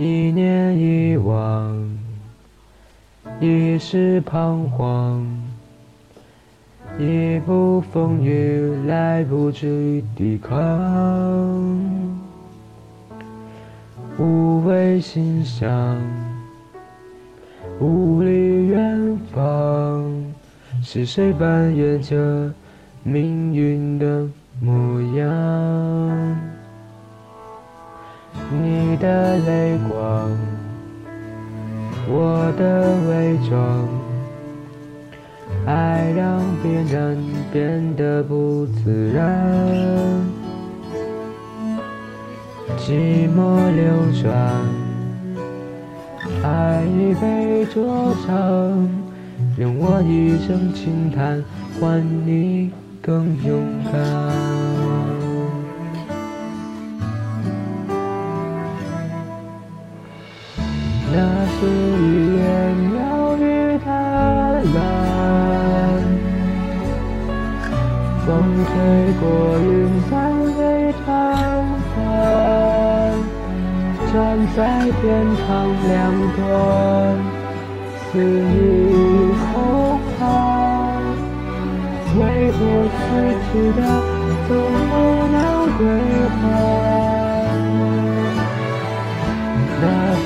一念一忘，一时彷徨，一步风雨来不及抵抗，无谓心伤，无力远方，是谁扮演着命运的模样？的泪光，我的伪装，爱让别人变得不自然，寂寞流转，爱已被灼伤，用我一声轻叹换你更勇敢。那是一眼鸟语的蓝，风吹过云散为长帆，站在天堂两端，肆意空谈，为何失去的总不能归还？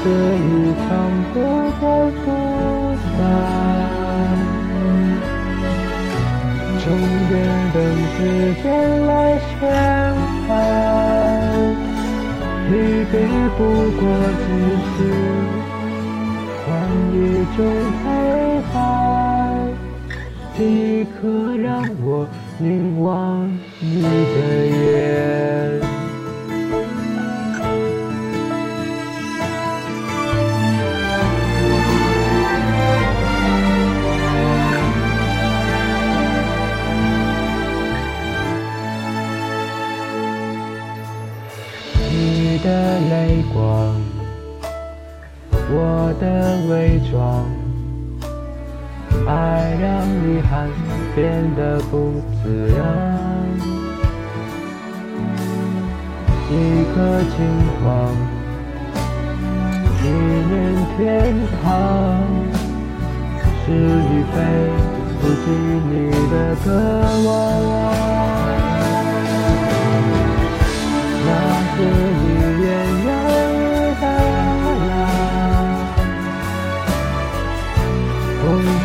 这一场不再不散，终点等时间来宣判，离别不过只是换一种陪伴，一刻让我凝望你的眼。的泪光，我的伪装，爱让遗憾变得不自然。一颗轻狂，一念天堂，是与非不及你的渴望。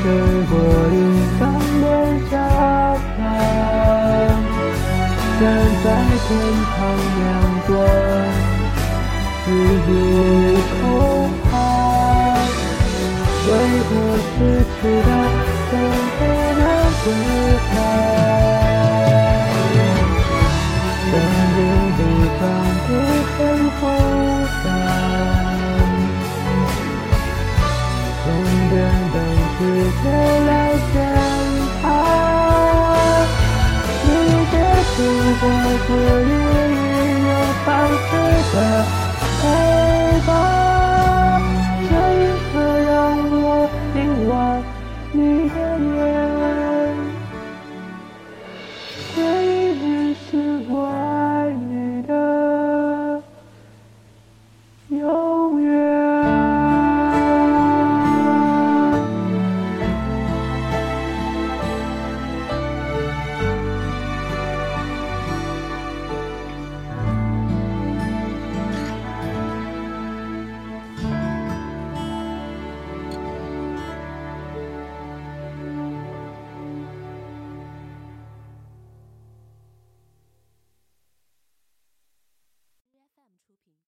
吹过云上的甲板，站在天堂两端，四顾空寒，为何失去的总不能自拔？我自以为有方式的陪伴。